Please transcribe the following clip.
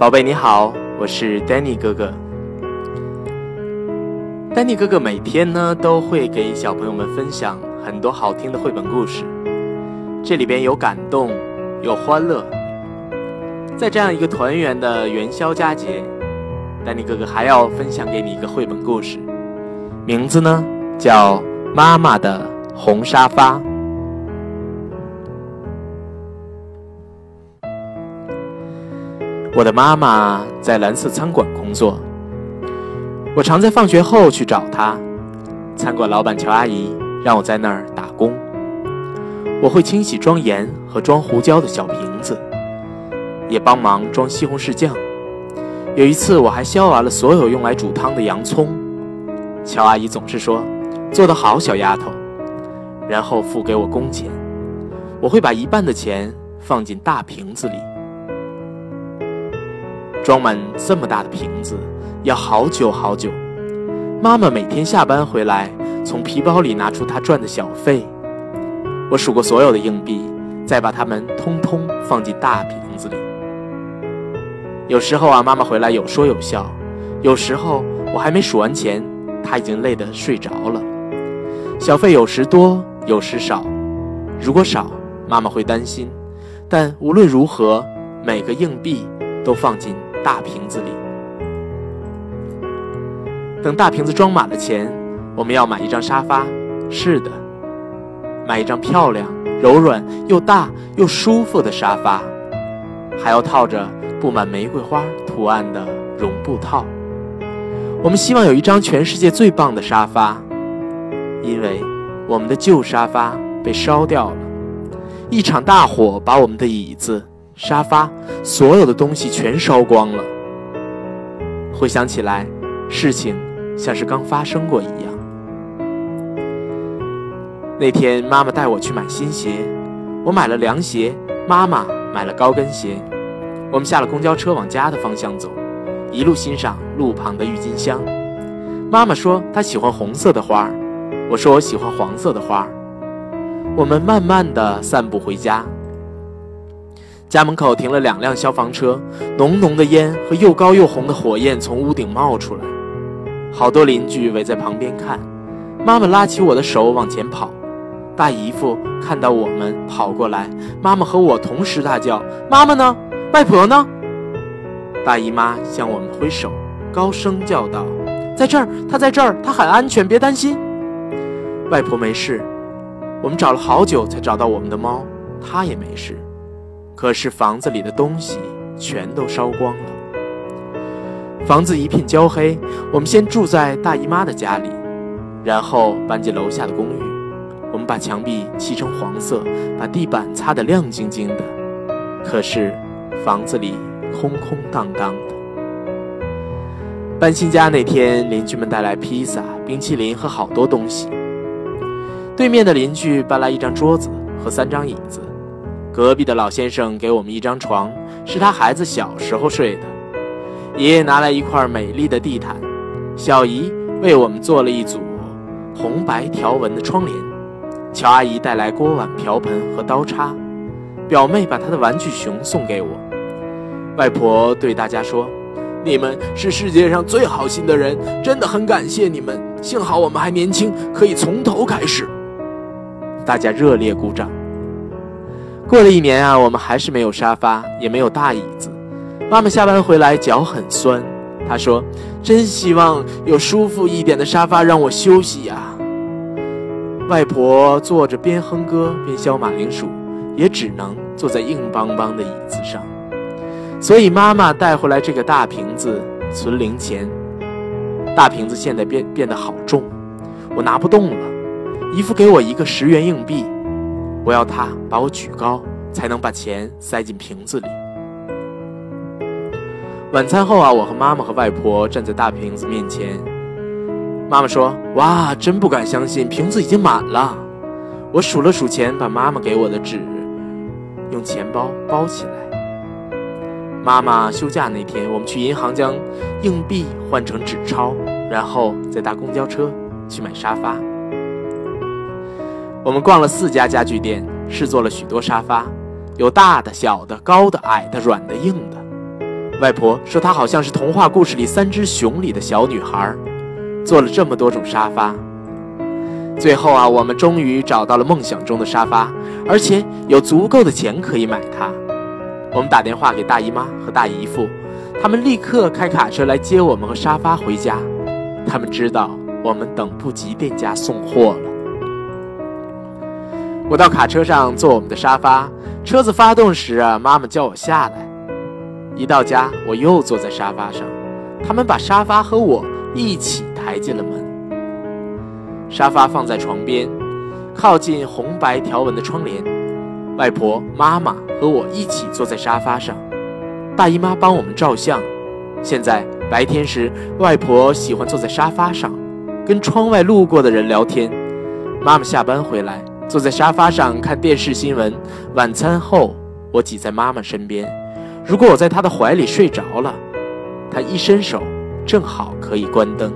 宝贝你好，我是 Danny 哥哥。Danny 哥哥每天呢都会给小朋友们分享很多好听的绘本故事，这里边有感动，有欢乐。在这样一个团圆的元宵佳节，Danny 哥哥还要分享给你一个绘本故事，名字呢叫《妈妈的红沙发》。我的妈妈在蓝色餐馆工作，我常在放学后去找她。餐馆老板乔阿姨让我在那儿打工，我会清洗装盐和装胡椒的小瓶子，也帮忙装西红柿酱。有一次，我还削完了所有用来煮汤的洋葱。乔阿姨总是说：“做得好，小丫头。”然后付给我工钱，我会把一半的钱放进大瓶子里。装满这么大的瓶子要好久好久。妈妈每天下班回来，从皮包里拿出她赚的小费。我数过所有的硬币，再把它们通通放进大瓶子里。有时候啊，妈妈回来有说有笑；有时候我还没数完钱，她已经累得睡着了。小费有时多，有时少。如果少，妈妈会担心；但无论如何，每个硬币都放进。大瓶子里，等大瓶子装满了钱，我们要买一张沙发。是的，买一张漂亮、柔软又大又舒服的沙发，还要套着布满玫瑰花图案的绒布套。我们希望有一张全世界最棒的沙发，因为我们的旧沙发被烧掉了，一场大火把我们的椅子。沙发，所有的东西全烧光了。回想起来，事情像是刚发生过一样。那天，妈妈带我去买新鞋，我买了凉鞋，妈妈买了高跟鞋。我们下了公交车，往家的方向走，一路欣赏路旁的郁金香。妈妈说她喜欢红色的花我说我喜欢黄色的花我们慢慢的散步回家。家门口停了两辆消防车，浓浓的烟和又高又红的火焰从屋顶冒出来，好多邻居围在旁边看。妈妈拉起我的手往前跑，大姨夫看到我们跑过来，妈妈和我同时大叫：“妈妈呢？外婆呢？”大姨妈向我们挥手，高声叫道：“在这儿，她在这儿，她很安全，别担心。”外婆没事，我们找了好久才找到我们的猫，它也没事。可是房子里的东西全都烧光了，房子一片焦黑。我们先住在大姨妈的家里，然后搬进楼下的公寓。我们把墙壁漆成黄色，把地板擦得亮晶晶的。可是房子里空空荡荡的。搬新家那天，邻居们带来披萨、冰淇淋和好多东西。对面的邻居搬来一张桌子和三张椅子。隔壁的老先生给我们一张床，是他孩子小时候睡的。爷爷拿来一块美丽的地毯，小姨为我们做了一组红白条纹的窗帘。乔阿姨带来锅碗瓢盆和刀叉，表妹把她的玩具熊送给我。外婆对大家说：“你们是世界上最好心的人，真的很感谢你们。幸好我们还年轻，可以从头开始。”大家热烈鼓掌。过了一年啊，我们还是没有沙发，也没有大椅子。妈妈下班回来脚很酸，她说：“真希望有舒服一点的沙发让我休息呀。”外婆坐着边哼歌边削马铃薯，也只能坐在硬邦邦的椅子上。所以妈妈带回来这个大瓶子存零钱。大瓶子现在变变得好重，我拿不动了。姨父给我一个十元硬币。我要他把我举高，才能把钱塞进瓶子里。晚餐后啊，我和妈妈和外婆站在大瓶子面前。妈妈说：“哇，真不敢相信，瓶子已经满了。”我数了数钱，把妈妈给我的纸用钱包包起来。妈妈休假那天，我们去银行将硬币换成纸钞，然后再搭公交车去买沙发。我们逛了四家家具店，试坐了许多沙发，有大的、小的、高的、矮的、软的、硬的。外婆说她好像是童话故事里三只熊里的小女孩，坐了这么多种沙发。最后啊，我们终于找到了梦想中的沙发，而且有足够的钱可以买它。我们打电话给大姨妈和大姨夫，他们立刻开卡车来接我们和沙发回家。他们知道我们等不及店家送货了。我到卡车上坐我们的沙发，车子发动时，妈妈叫我下来。一到家，我又坐在沙发上，他们把沙发和我一起抬进了门。沙发放在床边，靠近红白条纹的窗帘。外婆、妈妈和我一起坐在沙发上，大姨妈帮我们照相。现在白天时，外婆喜欢坐在沙发上，跟窗外路过的人聊天。妈妈下班回来，坐在沙发上看电视新闻。晚餐后，我挤在妈妈身边。如果我在她的怀里睡着了，她一伸手，正好可以关灯。